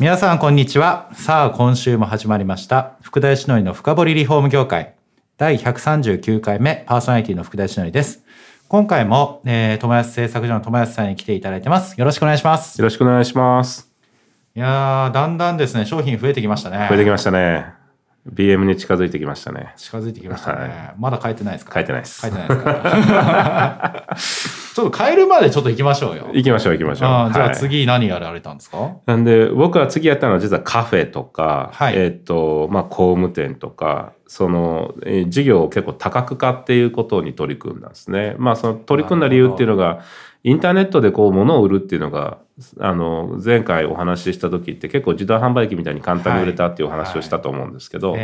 皆さんこんにちは。さあ今週も始まりました。福田義則の深掘りリフォーム業界。第139回目パーソナリティの福田義則です。今回も、えー、友安製作所の友安さんに来ていただいてます。よろしくお願いします。よろしくお願いします。いやだんだんですね商品増えてきましたね。増えてきましたね BM に近づいてきましたね。近づいてきましたね。はい、まだ変えてないですか？変えてないです。変えてないですか？ちょっと変えるまでちょっと行きましょうよ。行きましょう行きましょう。あじゃあ次何やられたんですか、はい、なんで僕は次やったのは実はカフェとか、はい、えっ、ー、と、まあ工務店とか、その、えー、事業を結構多角化っていうことに取り組んだんですね。まあその取り組んだ理由っていうのが、インターネットでこう物を売るっていうのがあの前回お話しした時って結構自動販売機みたいに簡単に売れたっていうお話をしたと思うんですけど、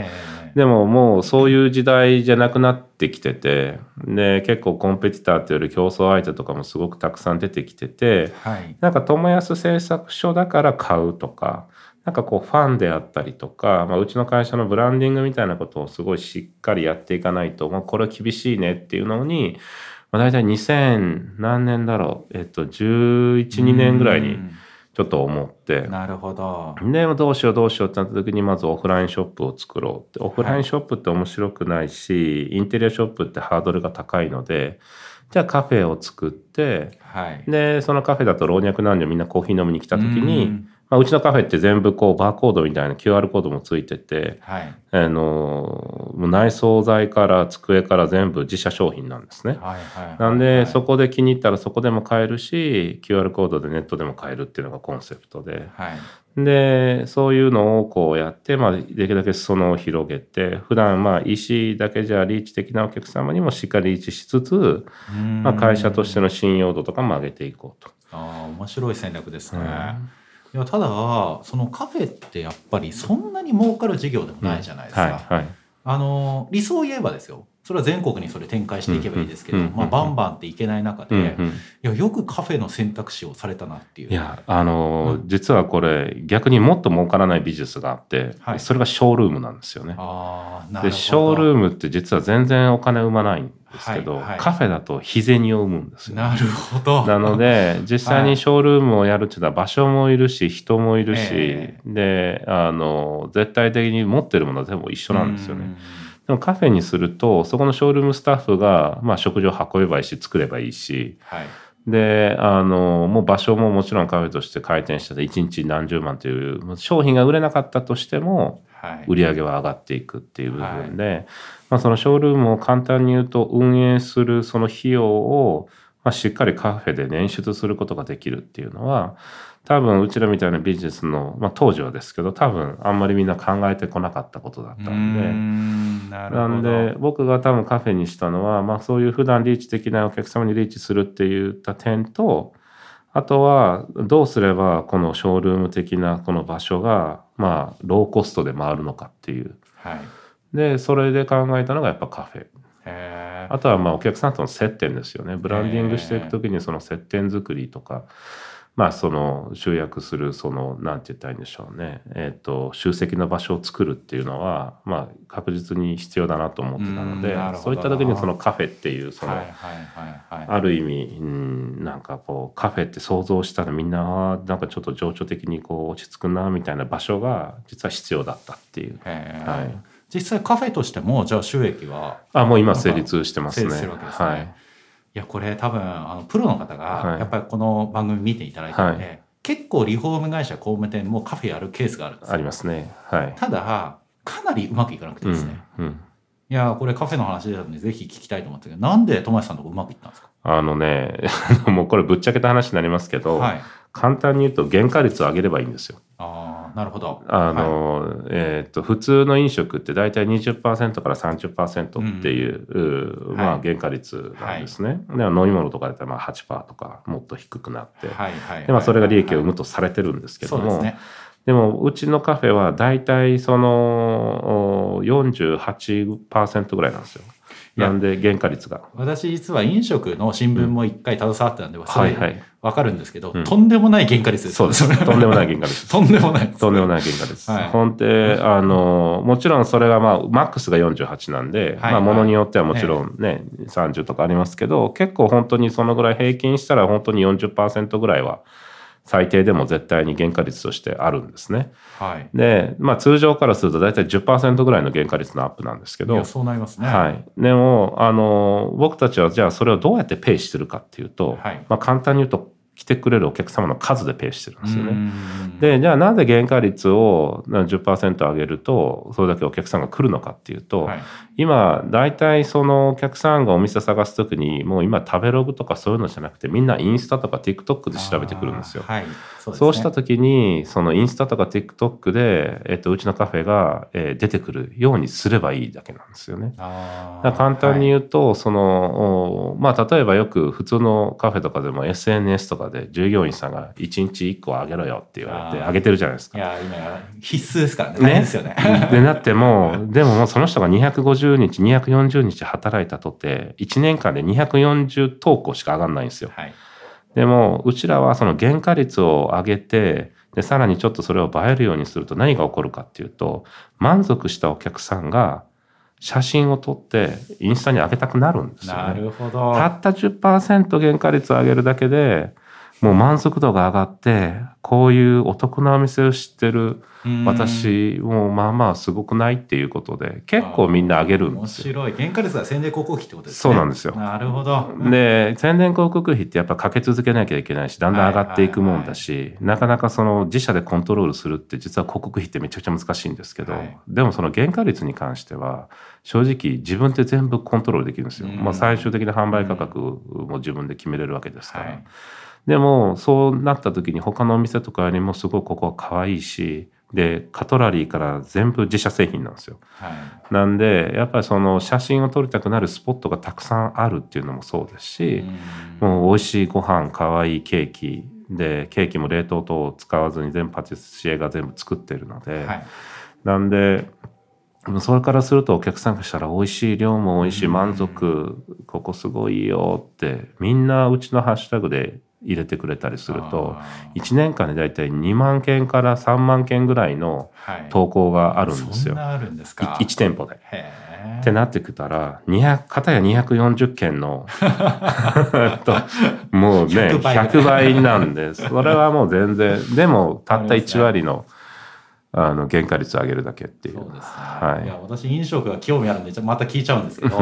でももうそういう時代じゃなくなってきててで結構コンペティターっていうより競争相手とかもすごくたくさん出てきてて、はい、なんか友安製作所だから買うとかなんかこうファンであったりとか、まあ、うちの会社のブランディングみたいなことをすごいしっかりやっていかないと、まあ、これは厳しいねっていうのにまあ、大体2000何年だろう、えっと、11、2年ぐらいにちょっと思って。なるほど。で、どうしようどうしようってなった時に、まずオフラインショップを作ろうって。オフラインショップって面白くないし、はい、インテリアショップってハードルが高いので、じゃあカフェを作って、はい、で、そのカフェだと老若男女みんなコーヒー飲みに来た時に、まあ、うちのカフェって全部こうバーコードみたいな QR コードもついてて、はい、あの内装材から机から全部自社商品なんですね。はいはいはい、なんで、そこで気に入ったらそこでも買えるし QR コードでネットでも買えるっていうのがコンセプトで、はい、でそういうのをこうやって、まあ、できるだけ裾野を広げて普段まあ EC だけじゃリーチ的なお客様にもしっかりリーチしつつ、まあ、会社としての信用度とかも上げていこうと。あ面白い戦略ですね。うんいやただそのカフェってやっぱりそんなに儲かる事業でもないじゃないですか。うんはいはい、あの理想を言えばですよそれは全国にそれ展開していけばいいですけど、まあ、バンバンっていけない中で、うんうん、いやよくカフェの選択肢をされたなっていう。いやあの、うん、実はこれ逆にもっと儲からないビジネスがあって、はい、それがショールームなんですよね。あでショールームって実は全然お金生まないですけど、はいはい、カフェだと日銭を生むんですよ。なるほど。なので、実際にショールームをやるっていうのは場所もいるし、人もいるし、えー、で、あの、絶対的に持ってるものは全部一緒なんですよね。でもカフェにすると、そこのショールームスタッフが、まあ、食事を運べばいいし、作ればいいし、はいで、あの、もう場所ももちろんカフェとして開店してて、1日何十万という商品が売れなかったとしても、売り上げは上がっていくっていう部分で、はい、まあ、そのショールームを簡単に言うと運営するその費用を、まあ、しっかりカフェで捻出することができるっていうのは多分うちらみたいなビジネスの、まあ、当時はですけど多分あんまりみんな考えてこなかったことだったんで。なんで僕が多分カフェにしたのは、まあ、そういう普段リーチ的なお客様にリーチするっていった点とあとはどうすればこのショールーム的なこの場所がまあローコストで回るのかっていう。はいでそれで考えたのがやっぱカフェ。あとはまあお客さんとの接点ですよね。ブランディングしていく時にその接点作りとか、まあその集約するそのなんて言ったらいいんでしょうね。えっ、ー、と集積の場所を作るっていうのはまあ確実に必要だなと思ってたので、そういった時にそのカフェっていうそのある意味、うん、なんかこうカフェって想像したらみんななんかちょっと情緒的にこう落ち着くなみたいな場所が実は必要だったっていう。はい。実際カフェとしてもじゃあ収益はあもう今成立してますね。すねはい、いやこれ多分あのプロの方がやっぱりこの番組見ていただいて、はい、結構リフォーム会社工務店もカフェやるケースがあるんですありますね。はい、ただかなりうまくいかなくてですね。うん、うん。いやこれカフェの話でたのでぜひ聞きたいと思ったけどなんで友達さんとこうまくいったんですか？あのね もうこれぶっちゃけた話になりますけど、はい、簡単に言うと原価率を上げればいいんですよ。あなるほど。あの、はい、えっ、と普通の飲食って大体20%から30%っていう、うん、まあ原価率なんですね。はい、で飲み物とかだったらまあ8%とかもっと低くなって、はいはい、でまあそれが利益を生むとされてるんですけども。ね、でもうちのカフェは大体その48%ぐらいなんですよ。なんで原価率が。私実は飲食の新聞も一回携わってたんで、うん、はいはい、分かるんですけど、うん、とんでもない原価率です。そうです とんでもない原価率とんでもない。とんでもない原価率、はい、本当あのもちろんそれがまあマックスが48なんで、はい、まあものによってはもちろんね、はい、30とかありますけど結構本当にそのぐらい平均したら本当に40%ぐらいは最低でも絶対に原価率としてあるんですね。はい、で、まあ、通常からすると大体10%ぐらいの原価率のアップなんですけど。そうなりますね、はい、でもあの僕たちはじゃあそれをどうやってペイしてるかっていうと、はい、まあ、簡単に言うと来てくれるお客様の数でペイしてるんですよね。で、じゃあなぜ原価率を10%上げると、それだけお客さんが来るのかっていうと、はい、今、大体そのお客さんがお店探すときに、もう今食べログとかそういうのじゃなくて、みんなインスタとか TikTok で調べてくるんですよ。はいそう、ね、そうしたときに、そのインスタとか TikTok で、えっと、うちのカフェが、えー、出てくるようにすればいいだけなんですよね。簡単に言うと、はい、その、まあ、例えばよく普通のカフェとかでも SNS とかで従業員さんが1日1個あげろよって言われてあげてるじゃないですか。いや、今必須ですからね。ねですよね。で、なっても、でももうその人が250日、240日働いたとて、1年間で240投稿しか上がんないんですよ。はい、でも、うちらはその原価率を上げて、で、さらにちょっとそれを映えるようにすると何が起こるかっていうと、満足したお客さんが写真を撮ってインスタに上げたくなるんですよね。なるほど。たった10%原価率を上げるだけで、もう満足度が上がって、こういうお得なお店を知ってる私もまあまあすごくないっていうことで、結構みんな上げるんですよ。面白い。原価率は宣伝広告費ってことですね。そうなんですよ。なるほど。で、宣伝広告費ってやっぱかけ続けなきゃいけないし、だんだん上がっていくもんだし、なかなかその自社でコントロールするって実は広告費ってめちゃくちゃ難しいんですけど、はい、でもその原価率に関しては、正直自分で全部コントロールできるんですよ。まあ最終的な販売価格も自分で決めれるわけですから。はいでもそうなった時に他のお店とかよりもすごいここは可愛いしでカトラリーから全部自社製品なんですよ。はい、なんでやっぱりその写真を撮りたくなるスポットがたくさんあるっていうのもそうですしもう美味しいご飯可愛いケーキでケーキも冷凍等を使わずに全部パティシエが全部作ってるので、はい、なんでそれからするとお客さんがしたら美味しい量も美味しい満足ここすごいよってみんなうちのハッシュタグで入れてくれたりすると1年間で大体2万件から3万件ぐらいの投稿があるんですよ。はい、るんですか？1店舗で。ってなってきたら200片や240件の ともうね100倍なんでそれはもう全然でもたった1割の。あの原価率を上げるだけっていう。そうですね。はい。いや私飲食が興味あるんでまた聞いちゃうんですけど、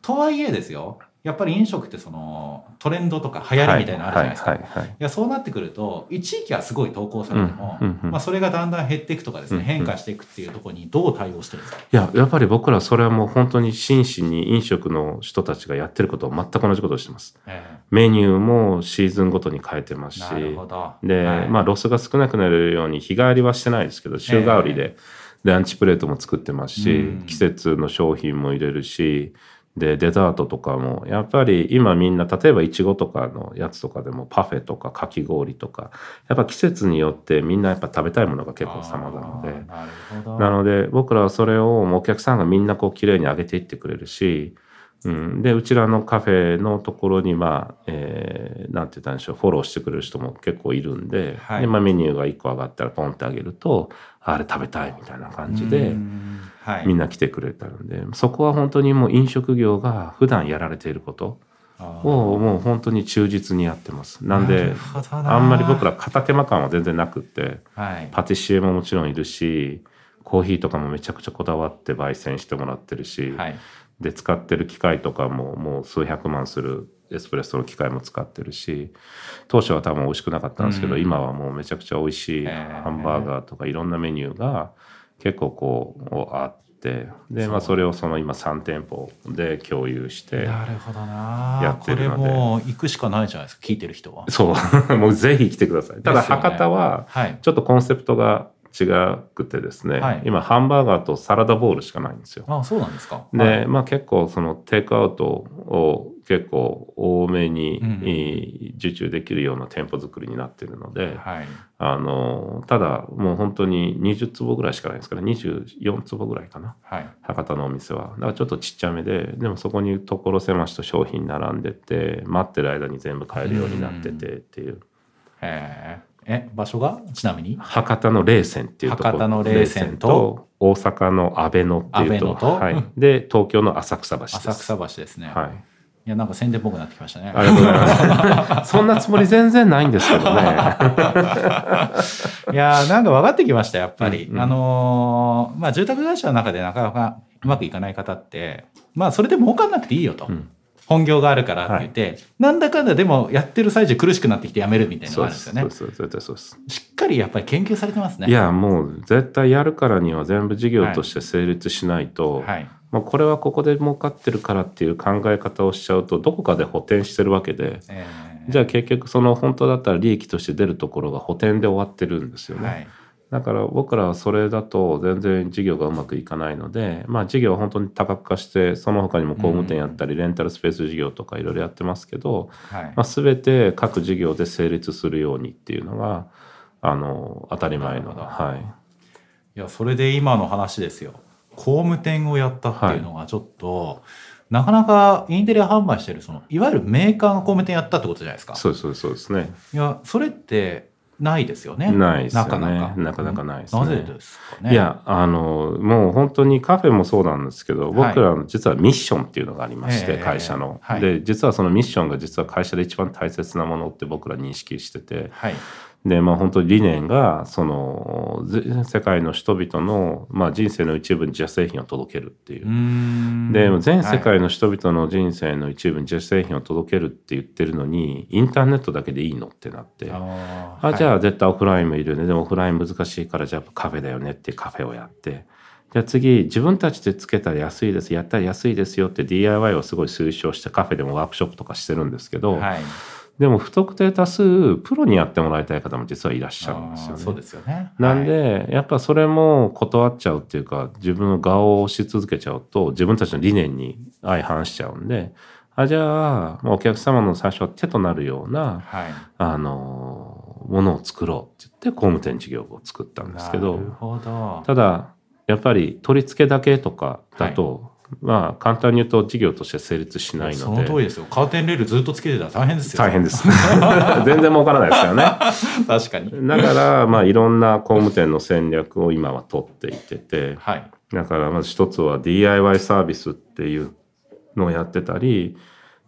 とはいえですよ。やっぱり飲食ってそのトレンドとか流行りみたいなのあるじゃないですか。いやそうなってくると一時期はすごい投稿されても、うんうん、まあ、それがだんだん減っていくとかですね、うんうん、変化していくっていうところにどう対応してるんですか？いややっぱり僕らそれはもう本当に真摯に飲食の人たちがやってることを全く同じことをしてます。えー、メニューもシーズンごとに変えてますし。で、はい、まあロスが少なくなるように日替わりはしてないですけど週替わりで、えー、ランチプレートも作ってますし、季節の商品も入れるしでデザートとかもやっぱり今みんな例えばいちごとかのやつとかでもパフェとかかき氷とかやっぱ季節によってみんなやっぱ食べたいものが結構様々で。なので僕らはそれをお客さんがみんなこう綺麗に上げていってくれるしうん、でうちらのカフェのところにまあ、えー、なんて言ったんでしょうフォローしてくれる人も結構いるんではい、でまあ、メニューが1個上がったらポンってあげるとあれ食べたいみたいな感じで、はい、みんな来てくれたんでそこは本当にもう飲食業が普段やられていることをもう本当に忠実にやってます。なんであんまり僕ら片手間感は全然なくって、はい、パティシエももちろんいるしコーヒーとかもめちゃくちゃこだわって焙煎してもらってるし、はい、で使ってる機械とかももう数百万するエスプレッソの機械も使ってるし当初は多分美味しくなかったんですけど、うん、今はもうめちゃくちゃ美味しいハンバーガーとかいろんなメニューが結構こうあってでまあそれをその今3店舗で共有してなるほどな。やってるので。これも行くしかないじゃないですか聞いてる人は。そう。もうぜひ来てください。ただ博多はちょっとコンセプトが違くてですね、はい、今ハンバーガーとサラダボールしかないんですよ。あそうなんですか。で、はい、まあ結構そのテイクアウトを結構多めに受注できるような店舗作りになってるので、はい、あのただもう本当に20坪ぐらいしかないですから24坪ぐらいかな、はい、博多のお店は。だからちょっとちっちゃめででもそこに所狭しと商品並んでて待ってる間に全部買えるようになっててっていう。へえ場所が？ちなみに？博多の冷泉っていうとこ。ろ博多の冷泉と？大阪の阿倍野っていうと？はい、で東京の浅草橋です。浅草橋ですね。はいいやなんか宣伝っぽくなってきましたね。ありがとうございます。そんなつもり全然ないんですけどね。いやなんか分かってきましたやっぱり。うんうん、あのー、まあ住宅会社の中でなかなかうまくいかない方ってまあそれで儲かんなくていいよと。うん本業があるからって言って、はい、なんだかんだでもやってる最中苦しくなってきてやめるみたいなのがあるんですよね。そうです。そうです。しっかりやっぱり研究されてますね。いやもう絶対やるからには全部事業として成立しないと、はい、まあ、これはここで儲かってるからっていう考え方をしちゃうとどこかで補填してるわけで、えー、じゃあ結局その本当だったら利益として出るところが補填で終わってるんですよね。はいだから僕らはそれだと全然事業がうまくいかないので、まあ事業は本当に多角化して、その他にも工務店やったり、レンタルスペース事業とかいろいろやってますけど、はい、まあ全て各事業で成立するようにっていうのが、あの、当たり前の。はい。いや、それで今の話ですよ。工務店をやったっていうのがちょっと、はいなかなかインテリア販売してるそのいわゆるメーカーが工務店やったってことじゃないですか。そうですそうですね。いやそれってないですよね。ないですよね。なかなか。なかなかないですね。なぜですかね？いや、あの、もう本当にカフェもそうなんですけど、僕らの実はミッションっていうのがありまして、はい、会社の、はい、で、実はそのミッションが実は会社で一番大切なものって僕ら認識してて、はい、で、まあ本当に理念が、その、世界の人々の、まあ人生の一部に自社製品を届けるっていう。うで、全世界の人々の人生の一部に自社製品を届けるって言ってるのに、インターネットだけでいいのってなって、ああ、じゃあ絶対オフラインもいるよね。でもオフライン難しいから、じゃあカフェだよねってカフェをやって、じゃあ次、自分たちでつけたら安いです、やったら安いですよって DIY をすごい推奨してカフェでもワークショップとかしてるんですけど、はいでも不特定多数プロにやってもらいたい方も実はいらっしゃるんですよね。そうですよね。なんで、やっぱそれも断っちゃうっていうか自分の顔を押し続けちゃうと自分たちの理念に相反しちゃうんであじゃあお客様の最初は手となるような、はい、あのものを作ろうって言って工務店事業部を作ったんですけどただやっぱり取り付けだけとかだと、まあ簡単に言うと事業として成立しないので。その通りですよ。カーテンレールずっとつけてたら大変ですよ。大変です。全然儲からないですからね。確かに。だからまあいろんな工務店の戦略を今は取っていってて、はい、だからまず一つは DIY サービスっていうのをやってたり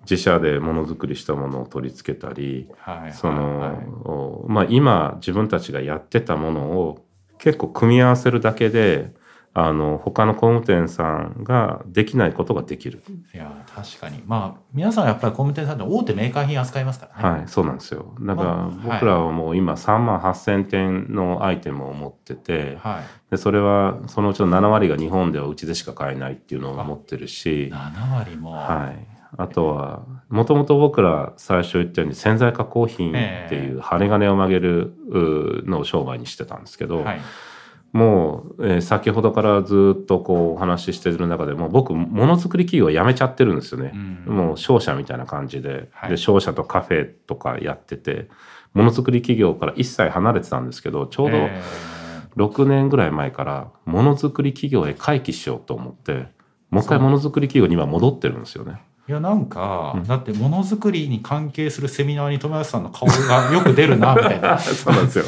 自社でものづくりしたものを取り付けたり、はいその、はい、まあ今自分たちがやってたものを結構組み合わせるだけであの他の工務店さんができないことができる。いや確かにまあ皆さんやっぱり工務店さんって大手メーカー品扱いますからね。はいそうなんですよ。だから僕らはもう今3万8,000点のアイテムを持ってて、はい、でそれはそのうちの7割が日本ではうちでしか買えないっていうのを持ってるし7割も。はいあとはもともと僕ら最初言ったように潜在加工品っていう針金を曲げるのを商売にしてたんですけど。はいもう、えー、先ほどからずっとこうお話ししてる中でも僕ものづくり企業辞めちゃってるんですよね、うん、もう商社みたいな感じで。はい、で商社とカフェとかやっててものづくり企業から一切離れてたんですけどちょうど6年ぐらい前からものづくり企業へ回帰しようと思ってもう一回ものづくり企業に今戻ってるんですよね。いやなんか、うん、だってものづくりに関係するセミナーに友安さんの顔がよく出るなみたいな。そうなんですよ。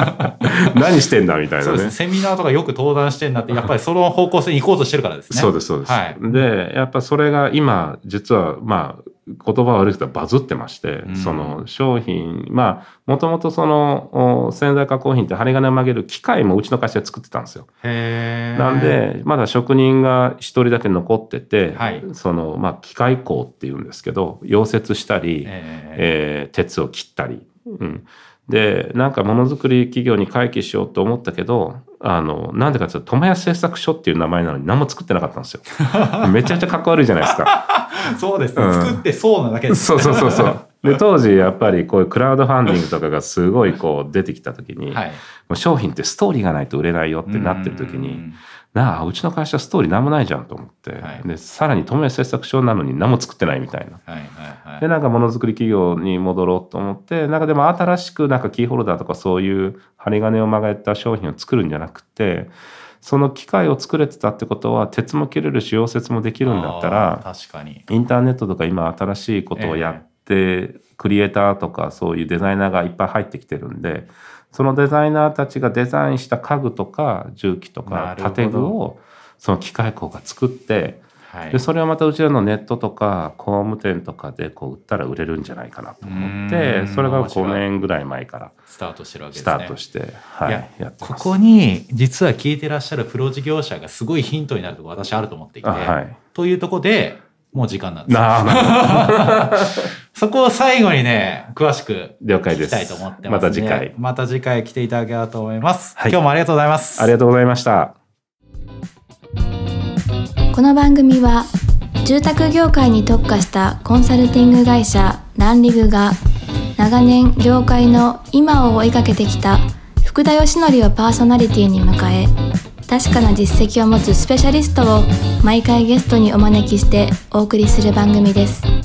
何してんだみたいなね。そうですセミナーとかよく登壇してんだってやっぱりその方向性に行こうとしてるからですね。そうですそうです、はい、でやっぱそれが今実はまあ言葉悪いけどバズってまして、うん、その商品まあもともとその洗剤加工品って針金を曲げる機械もうちの会社で作ってたんですよ。なんでまだ職人が一人だけ残ってて、はい、そのまあ機械工っていうんですけど溶接したり、えー、鉄を切ったり。うん。でなんかものづくり企業に回帰しようと思ったけどあのなんでかっていうと友安製作所っていう名前なのに何も作ってなかったんですよ。めちゃめちゃかっこ悪いじゃないですか。そうですね、うん、作ってそうなだけです、そうそうそうそうで当時やっぱりこういうクラウドファンディングとかがすごいこう出てきた時に、はい、もう商品ってストーリーがないと売れないよってなってる時に、なあうちの会社ストーリー何もないじゃんと思って、はい、でさらに透明製作所なのに何も作ってないみたいな。はいはいはい、でなんかものづくり企業に戻ろうと思ってなんかでも新しくなんかキーホルダーとかそういう針金を曲がった商品を作るんじゃなくてその機械を作れてたってことは鉄も切れるし溶接もできるんだったら確かに。インターネットとか今新しいことをやって、えー、クリエイターとかそういうデザイナーがいっぱい入ってきてるんでそのデザイナーたちがデザインした家具とか重機とか建具をその機械工が作ってはい、でそれをまたうちらのネットとか工務店とかでこう売ったら売れるんじゃないかなと思ってそれが5年ぐらい前からスタートしてるわけですね。スタートして、はい、いやここに実は聞いてらっしゃるプロ事業者がすごいヒントになるとこ私あると思っていて、はい、というとこでもう時間なんです そこを最後にね、詳しく聞きたいと思ってます、また次回。また次回来ていただければと思います、はい。今日もありがとうございます。ありがとうございました。この番組は住宅業界に特化したコンサルティング会社ランリグが長年業界の今を追いかけてきた福田義則をパーソナリティに迎え確かな実績を持つスペシャリストを毎回ゲストにお招きしてお送りする番組です。